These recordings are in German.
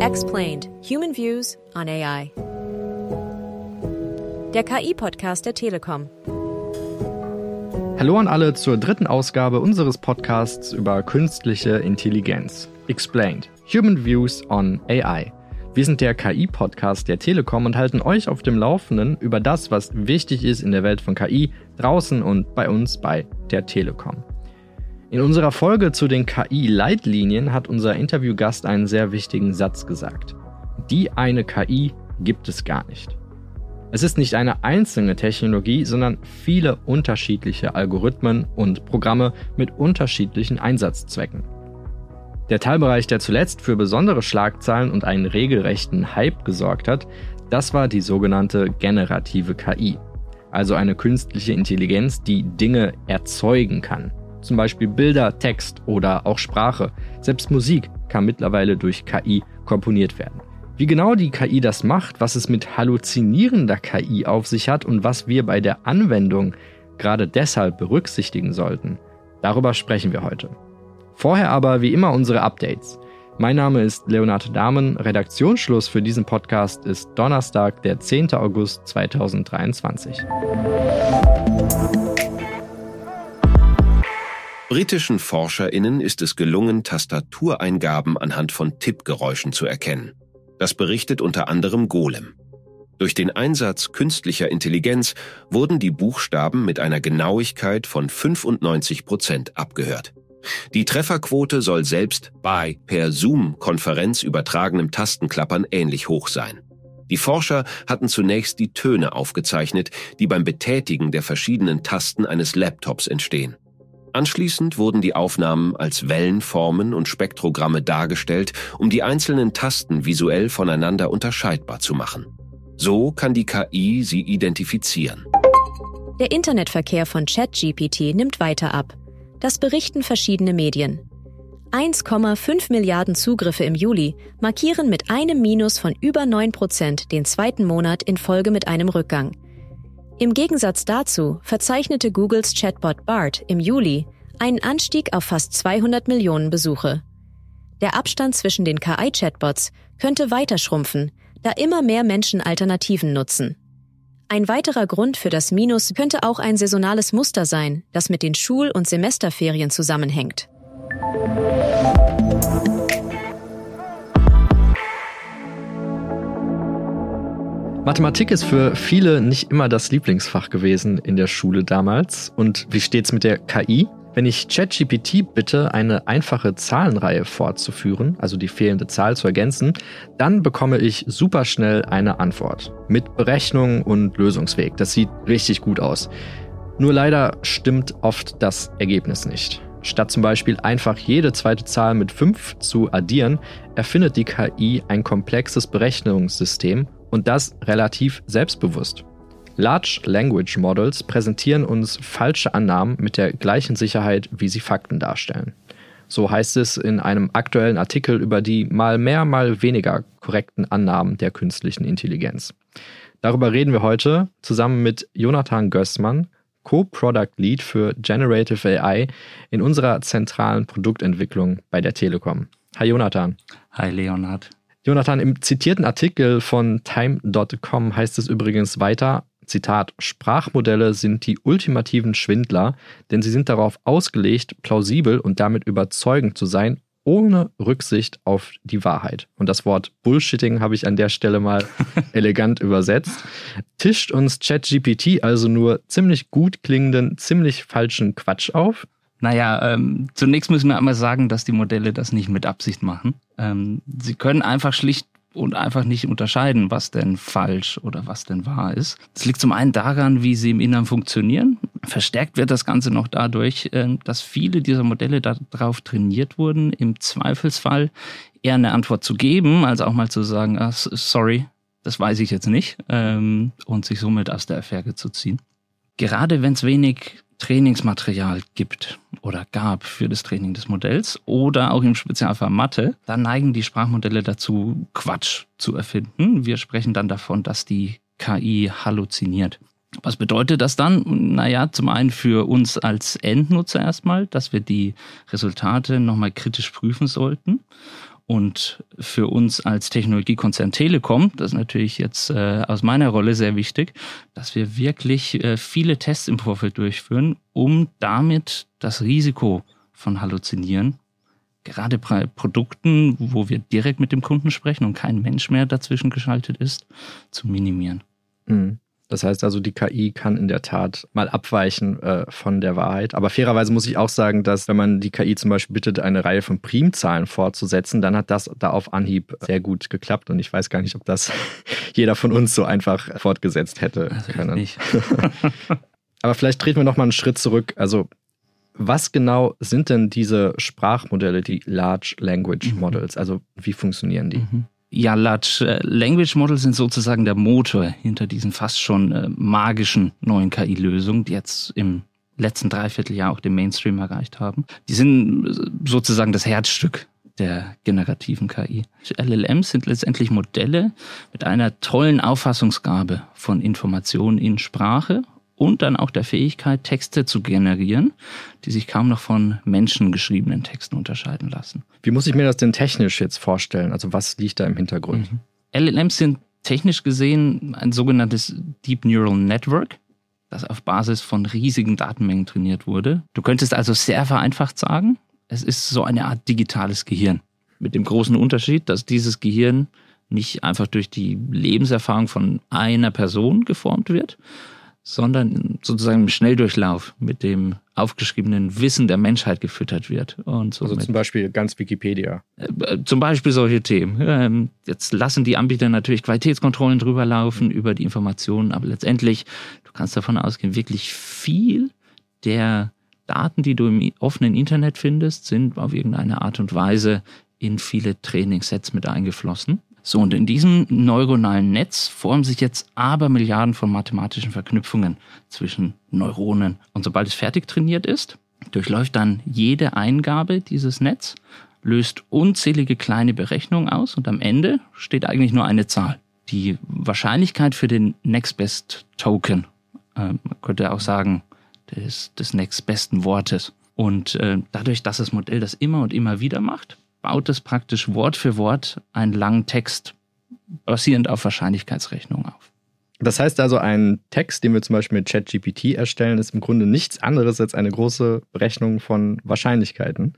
Explained Human Views on AI. Der KI-Podcast der Telekom. Hallo an alle zur dritten Ausgabe unseres Podcasts über künstliche Intelligenz. Explained Human Views on AI. Wir sind der KI-Podcast der Telekom und halten euch auf dem Laufenden über das, was wichtig ist in der Welt von KI, draußen und bei uns bei der Telekom. In unserer Folge zu den KI-Leitlinien hat unser Interviewgast einen sehr wichtigen Satz gesagt. Die eine KI gibt es gar nicht. Es ist nicht eine einzelne Technologie, sondern viele unterschiedliche Algorithmen und Programme mit unterschiedlichen Einsatzzwecken. Der Teilbereich, der zuletzt für besondere Schlagzeilen und einen regelrechten Hype gesorgt hat, das war die sogenannte generative KI, also eine künstliche Intelligenz, die Dinge erzeugen kann zum Beispiel Bilder, Text oder auch Sprache. Selbst Musik kann mittlerweile durch KI komponiert werden. Wie genau die KI das macht, was es mit halluzinierender KI auf sich hat und was wir bei der Anwendung gerade deshalb berücksichtigen sollten, darüber sprechen wir heute. Vorher aber wie immer unsere Updates. Mein Name ist Leonard Dahmen. Redaktionsschluss für diesen Podcast ist Donnerstag, der 10. August 2023. Britischen ForscherInnen ist es gelungen, Tastatureingaben anhand von Tippgeräuschen zu erkennen. Das berichtet unter anderem Golem. Durch den Einsatz künstlicher Intelligenz wurden die Buchstaben mit einer Genauigkeit von 95 Prozent abgehört. Die Trefferquote soll selbst bei per Zoom-Konferenz übertragenem Tastenklappern ähnlich hoch sein. Die Forscher hatten zunächst die Töne aufgezeichnet, die beim Betätigen der verschiedenen Tasten eines Laptops entstehen. Anschließend wurden die Aufnahmen als Wellenformen und Spektrogramme dargestellt, um die einzelnen Tasten visuell voneinander unterscheidbar zu machen. So kann die KI sie identifizieren. Der Internetverkehr von ChatGPT nimmt weiter ab. Das berichten verschiedene Medien. 1,5 Milliarden Zugriffe im Juli markieren mit einem Minus von über 9 Prozent den zweiten Monat in Folge mit einem Rückgang. Im Gegensatz dazu verzeichnete Googles Chatbot BART im Juli einen Anstieg auf fast 200 Millionen Besuche. Der Abstand zwischen den KI-Chatbots könnte weiter schrumpfen, da immer mehr Menschen Alternativen nutzen. Ein weiterer Grund für das Minus könnte auch ein saisonales Muster sein, das mit den Schul- und Semesterferien zusammenhängt. Mathematik ist für viele nicht immer das Lieblingsfach gewesen in der Schule damals. Und wie steht's mit der KI? Wenn ich ChatGPT bitte, eine einfache Zahlenreihe fortzuführen, also die fehlende Zahl zu ergänzen, dann bekomme ich super schnell eine Antwort mit Berechnung und Lösungsweg. Das sieht richtig gut aus. Nur leider stimmt oft das Ergebnis nicht. Statt zum Beispiel einfach jede zweite Zahl mit 5 zu addieren, erfindet die KI ein komplexes Berechnungssystem und das relativ selbstbewusst. Large Language Models präsentieren uns falsche Annahmen mit der gleichen Sicherheit, wie sie Fakten darstellen. So heißt es in einem aktuellen Artikel über die mal mehr, mal weniger korrekten Annahmen der künstlichen Intelligenz. Darüber reden wir heute zusammen mit Jonathan Gößmann, Co-Product Lead für Generative AI in unserer zentralen Produktentwicklung bei der Telekom. Hi Jonathan. Hi Leonhard. Jonathan, im zitierten Artikel von Time.com heißt es übrigens weiter, Zitat, Sprachmodelle sind die ultimativen Schwindler, denn sie sind darauf ausgelegt, plausibel und damit überzeugend zu sein, ohne Rücksicht auf die Wahrheit. Und das Wort Bullshitting habe ich an der Stelle mal elegant übersetzt. Tischt uns ChatGPT also nur ziemlich gut klingenden, ziemlich falschen Quatsch auf? Naja, ähm, zunächst müssen wir einmal sagen, dass die Modelle das nicht mit Absicht machen. Ähm, sie können einfach schlicht und einfach nicht unterscheiden, was denn falsch oder was denn wahr ist. Das liegt zum einen daran, wie sie im Inneren funktionieren. Verstärkt wird das Ganze noch dadurch, ähm, dass viele dieser Modelle darauf trainiert wurden, im Zweifelsfall eher eine Antwort zu geben, als auch mal zu sagen, ah, sorry, das weiß ich jetzt nicht, ähm, und sich somit aus der Affäre zu ziehen. Gerade wenn es wenig Trainingsmaterial gibt oder gab für das Training des Modells oder auch im Spezialfall Mathe, dann neigen die Sprachmodelle dazu, Quatsch zu erfinden. Wir sprechen dann davon, dass die KI halluziniert. Was bedeutet das dann? Naja, zum einen für uns als Endnutzer erstmal, dass wir die Resultate nochmal kritisch prüfen sollten Und für uns als Technologiekonzern Telekom, das ist natürlich jetzt äh, aus meiner Rolle sehr wichtig, dass wir wirklich äh, viele Tests im Vorfeld durchführen, um damit das Risiko von Halluzinieren, gerade bei Produkten, wo wir direkt mit dem Kunden sprechen und kein Mensch mehr dazwischen geschaltet ist, zu minimieren. Mhm. Das heißt also, die KI kann in der Tat mal abweichen äh, von der Wahrheit. Aber fairerweise muss ich auch sagen, dass wenn man die KI zum Beispiel bittet, eine Reihe von Primzahlen fortzusetzen, dann hat das da auf Anhieb sehr gut geklappt. Und ich weiß gar nicht, ob das jeder von uns so einfach fortgesetzt hätte also können. Nicht. Aber vielleicht treten wir noch mal einen Schritt zurück. Also was genau sind denn diese Sprachmodelle, die Large Language mhm. Models? Also wie funktionieren die? Mhm. Ja, Large äh, Language Models sind sozusagen der Motor hinter diesen fast schon äh, magischen neuen KI-Lösungen, die jetzt im letzten Dreivierteljahr auch den Mainstream erreicht haben. Die sind äh, sozusagen das Herzstück der generativen KI. LLMs sind letztendlich Modelle mit einer tollen Auffassungsgabe von Informationen in Sprache und dann auch der Fähigkeit, Texte zu generieren, die sich kaum noch von menschengeschriebenen Texten unterscheiden lassen. Wie muss ich mir das denn technisch jetzt vorstellen? Also was liegt da im Hintergrund? Mhm. LLMs sind technisch gesehen ein sogenanntes Deep Neural Network, das auf Basis von riesigen Datenmengen trainiert wurde. Du könntest also sehr vereinfacht sagen, es ist so eine Art digitales Gehirn. Mit dem großen Unterschied, dass dieses Gehirn nicht einfach durch die Lebenserfahrung von einer Person geformt wird, sondern sozusagen im Schnelldurchlauf mit dem aufgeschriebenen Wissen der Menschheit gefüttert wird. Und so also zum Beispiel ganz Wikipedia. Äh, äh, zum Beispiel solche Themen. Ähm, jetzt lassen die Anbieter natürlich Qualitätskontrollen drüber laufen, über die Informationen, aber letztendlich, du kannst davon ausgehen, wirklich viel der Daten, die du im offenen Internet findest, sind auf irgendeine Art und Weise in viele Trainingssets mit eingeflossen. So, und in diesem neuronalen Netz formen sich jetzt aber Milliarden von mathematischen Verknüpfungen zwischen Neuronen. Und sobald es fertig trainiert ist, durchläuft dann jede Eingabe dieses Netz, löst unzählige kleine Berechnungen aus und am Ende steht eigentlich nur eine Zahl. Die Wahrscheinlichkeit für den Next Best Token, äh, man könnte auch sagen, des, des Next Besten Wortes. Und äh, dadurch, dass das Modell das immer und immer wieder macht, baut es praktisch Wort für Wort einen langen Text basierend auf Wahrscheinlichkeitsrechnung auf. Das heißt also, ein Text, den wir zum Beispiel mit ChatGPT erstellen, ist im Grunde nichts anderes als eine große Berechnung von Wahrscheinlichkeiten.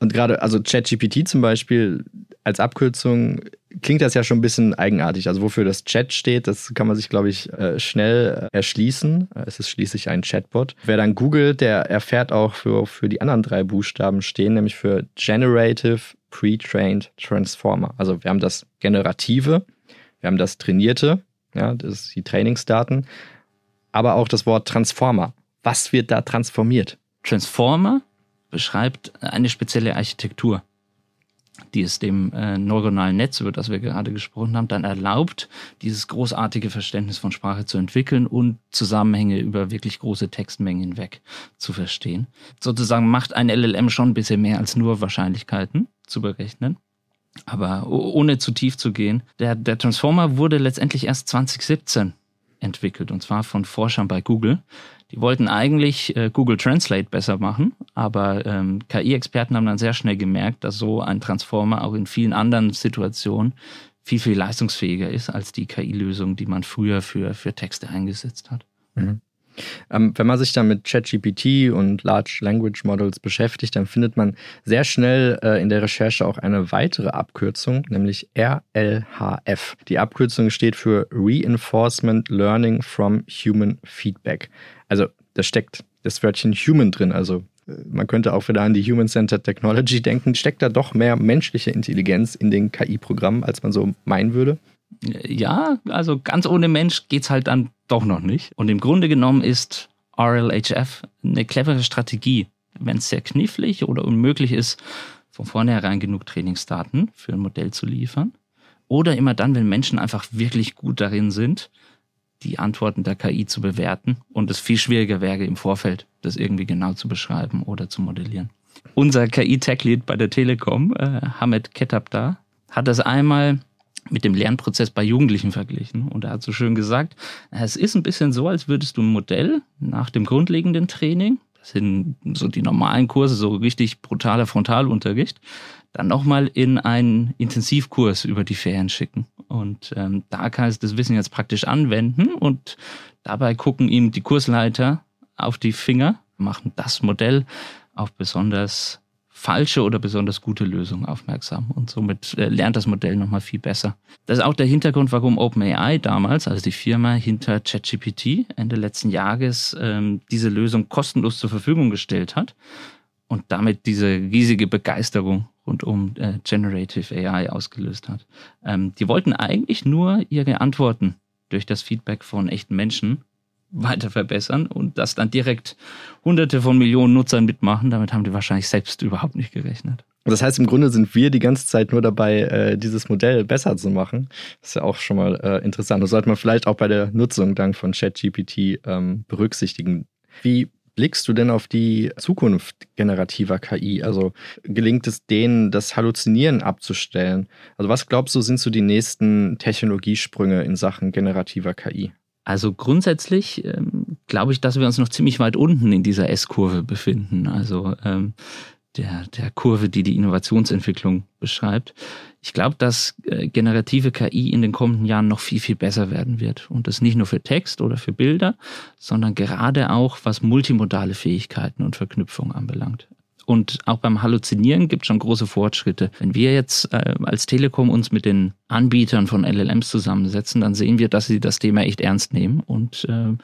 Und gerade, also ChatGPT zum Beispiel als Abkürzung klingt das ja schon ein bisschen eigenartig. Also wofür das Chat steht, das kann man sich, glaube ich, äh, schnell äh, erschließen. Es ist schließlich ein Chatbot. Wer dann googelt, der erfährt auch, für, für die anderen drei Buchstaben stehen, nämlich für Generative Pre-Trained Transformer. Also wir haben das Generative, wir haben das Trainierte, ja, das ist die Trainingsdaten, aber auch das Wort Transformer. Was wird da transformiert? Transformer beschreibt eine spezielle Architektur, die es dem äh, neuronalen Netz, über das wir gerade gesprochen haben, dann erlaubt, dieses großartige Verständnis von Sprache zu entwickeln und Zusammenhänge über wirklich große Textmengen hinweg zu verstehen. Sozusagen macht ein LLM schon ein bisschen mehr als nur Wahrscheinlichkeiten zu berechnen. Aber ohne zu tief zu gehen, der, der Transformer wurde letztendlich erst 2017 entwickelt und zwar von Forschern bei Google. Die wollten eigentlich äh, Google Translate besser machen, aber ähm, KI-Experten haben dann sehr schnell gemerkt, dass so ein Transformer auch in vielen anderen Situationen viel, viel leistungsfähiger ist als die KI-Lösung, die man früher für, für Texte eingesetzt hat. Mhm. Ähm, wenn man sich dann mit ChatGPT und Large Language Models beschäftigt, dann findet man sehr schnell äh, in der Recherche auch eine weitere Abkürzung, nämlich RLHF. Die Abkürzung steht für Reinforcement Learning from Human Feedback. Also da steckt das Wörtchen Human drin, also äh, man könnte auch wieder an die Human-Centered Technology denken. Steckt da doch mehr menschliche Intelligenz in den KI-Programmen, als man so meinen würde? Ja, also ganz ohne Mensch geht es halt dann doch noch nicht. Und im Grunde genommen ist RLHF eine clevere Strategie, wenn es sehr knifflig oder unmöglich ist, von vornherein genug Trainingsdaten für ein Modell zu liefern. Oder immer dann, wenn Menschen einfach wirklich gut darin sind, die Antworten der KI zu bewerten und es viel schwieriger wäre im Vorfeld, das irgendwie genau zu beschreiben oder zu modellieren. Unser KI-Tech-Lead bei der Telekom, äh, Hamed Ketabda, hat das einmal mit dem Lernprozess bei Jugendlichen verglichen. Und er hat so schön gesagt, es ist ein bisschen so, als würdest du ein Modell nach dem grundlegenden Training, das sind so die normalen Kurse, so richtig brutaler Frontalunterricht, dann nochmal in einen Intensivkurs über die Ferien schicken. Und ähm, da kann es das Wissen jetzt praktisch anwenden und dabei gucken ihm die Kursleiter auf die Finger, machen das Modell auf besonders falsche oder besonders gute Lösungen aufmerksam und somit äh, lernt das Modell nochmal viel besser. Das ist auch der Hintergrund, warum OpenAI damals, also die Firma hinter ChatGPT Ende letzten Jahres, ähm, diese Lösung kostenlos zur Verfügung gestellt hat und damit diese riesige Begeisterung rund um äh, Generative AI ausgelöst hat. Ähm, die wollten eigentlich nur ihre Antworten durch das Feedback von echten Menschen weiter verbessern und das dann direkt hunderte von Millionen Nutzern mitmachen. Damit haben die wahrscheinlich selbst überhaupt nicht gerechnet. Das heißt, im Grunde sind wir die ganze Zeit nur dabei, äh, dieses Modell besser zu machen. Das ist ja auch schon mal äh, interessant. Das sollte man vielleicht auch bei der Nutzung dann von ChatGPT ähm, berücksichtigen. Wie blickst du denn auf die Zukunft generativer KI? Also gelingt es denen, das Halluzinieren abzustellen? Also was glaubst du, sind so die nächsten Technologiesprünge in Sachen generativer KI? Also grundsätzlich ähm, glaube ich, dass wir uns noch ziemlich weit unten in dieser S-Kurve befinden. Also ähm, der, der Kurve, die die Innovationsentwicklung beschreibt. Ich glaube, dass äh, generative KI in den kommenden Jahren noch viel, viel besser werden wird. Und das nicht nur für Text oder für Bilder, sondern gerade auch, was multimodale Fähigkeiten und Verknüpfung anbelangt. Und auch beim Halluzinieren gibt es schon große Fortschritte. Wenn wir jetzt äh, als Telekom uns mit den Anbietern von LLMs zusammensetzen, dann sehen wir, dass sie das Thema echt ernst nehmen und äh,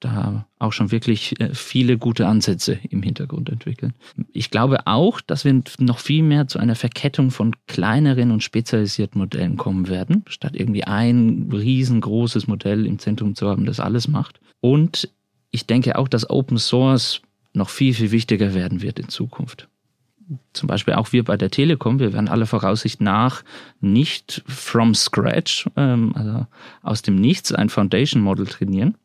da auch schon wirklich äh, viele gute Ansätze im Hintergrund entwickeln. Ich glaube auch, dass wir noch viel mehr zu einer Verkettung von kleineren und spezialisierten Modellen kommen werden, statt irgendwie ein riesengroßes Modell im Zentrum zu haben, das alles macht. Und ich denke auch, dass Open Source noch viel, viel wichtiger werden wird in Zukunft. Zum Beispiel auch wir bei der Telekom, wir werden alle Voraussicht nach nicht from scratch, ähm, also aus dem Nichts ein Foundation Model trainieren.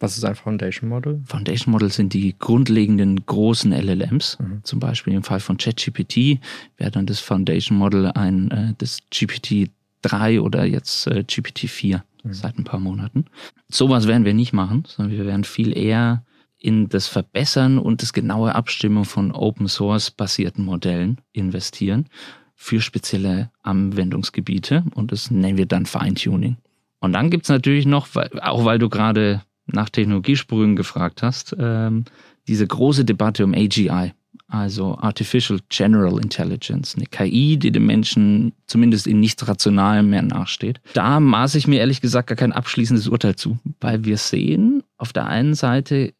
Was ist ein Foundation Model? Foundation Model sind die grundlegenden großen LLMs. Mhm. Zum Beispiel im Fall von ChatGPT wäre dann das Foundation Model ein äh, das GPT 3 oder jetzt äh, GPT 4 mhm. seit ein paar Monaten. Sowas werden wir nicht machen, sondern wir werden viel eher in das Verbessern und das genaue Abstimmen von Open Source basierten Modellen investieren für spezielle Anwendungsgebiete und das nennen wir dann Feintuning. Und dann gibt's natürlich noch, auch weil du gerade nach Technologiesprüngen gefragt hast, ähm, diese große Debatte um AGI, also Artificial General Intelligence, eine KI, die dem Menschen zumindest in nichts Rationalem mehr nachsteht. Da maße ich mir ehrlich gesagt gar kein abschließendes Urteil zu, weil wir sehen auf der einen Seite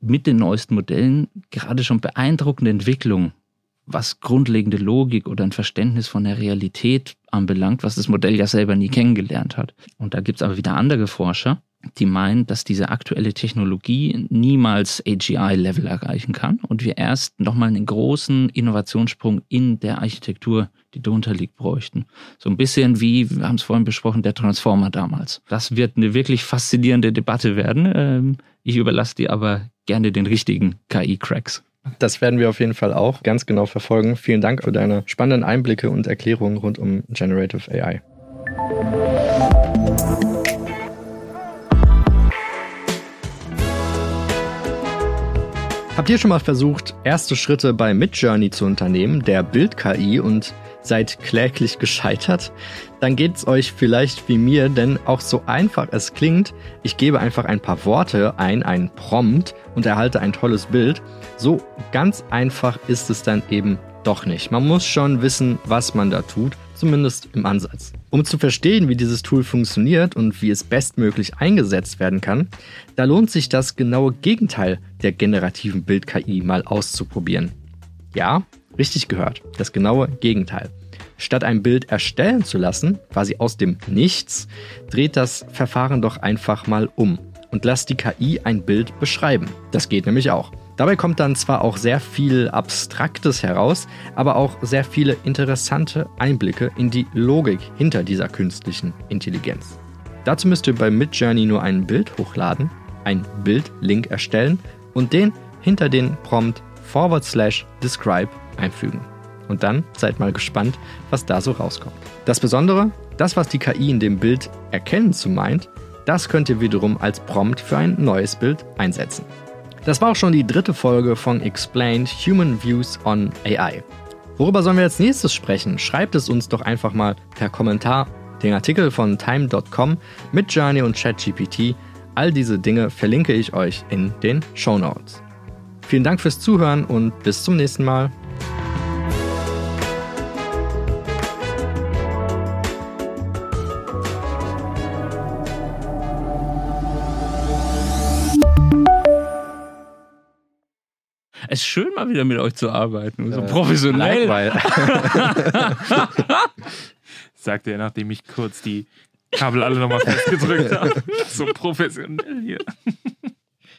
mit den neuesten Modellen gerade schon beeindruckende Entwicklung, was grundlegende Logik oder ein Verständnis von der Realität anbelangt, was das Modell ja selber nie kennengelernt hat. Und da gibt es aber wieder andere Forscher, die meinen, dass diese aktuelle Technologie niemals AGI-Level erreichen kann und wir erst nochmal einen großen Innovationssprung in der Architektur, die darunter liegt, bräuchten. So ein bisschen wie, wir haben es vorhin besprochen, der Transformer damals. Das wird eine wirklich faszinierende Debatte werden. Ähm, ich überlasse die aber gerne den richtigen KI-Cracks. Das werden wir auf jeden Fall auch ganz genau verfolgen. Vielen Dank für deine spannenden Einblicke und Erklärungen rund um Generative AI. Habt ihr schon mal versucht, erste Schritte bei Midjourney zu unternehmen, der Bild-KI, und seid kläglich gescheitert? Dann geht's euch vielleicht wie mir, denn auch so einfach es klingt, ich gebe einfach ein paar Worte ein, ein Prompt und erhalte ein tolles Bild. So ganz einfach ist es dann eben doch nicht. Man muss schon wissen, was man da tut, zumindest im Ansatz. Um zu verstehen, wie dieses Tool funktioniert und wie es bestmöglich eingesetzt werden kann, da lohnt sich das genaue Gegenteil der generativen Bild-KI mal auszuprobieren. Ja, richtig gehört, das genaue Gegenteil. Statt ein Bild erstellen zu lassen, quasi aus dem Nichts, dreht das Verfahren doch einfach mal um und lasst die KI ein Bild beschreiben. Das geht nämlich auch. Dabei kommt dann zwar auch sehr viel Abstraktes heraus, aber auch sehr viele interessante Einblicke in die Logik hinter dieser künstlichen Intelligenz. Dazu müsst ihr bei Midjourney nur ein Bild hochladen, ein Bildlink erstellen und den hinter den Prompt forward slash describe einfügen. Und dann seid mal gespannt, was da so rauskommt. Das Besondere, das, was die KI in dem Bild erkennen zu meint, das könnt ihr wiederum als Prompt für ein neues Bild einsetzen. Das war auch schon die dritte Folge von Explained Human Views on AI. Worüber sollen wir als nächstes sprechen? Schreibt es uns doch einfach mal per Kommentar. Den Artikel von time.com mit Journey und ChatGPT. All diese Dinge verlinke ich euch in den Show Notes. Vielen Dank fürs Zuhören und bis zum nächsten Mal. Mal wieder mit euch zu arbeiten. So professionell. Sagt er, nachdem ich kurz die Kabel alle nochmal festgedrückt habe. So professionell hier.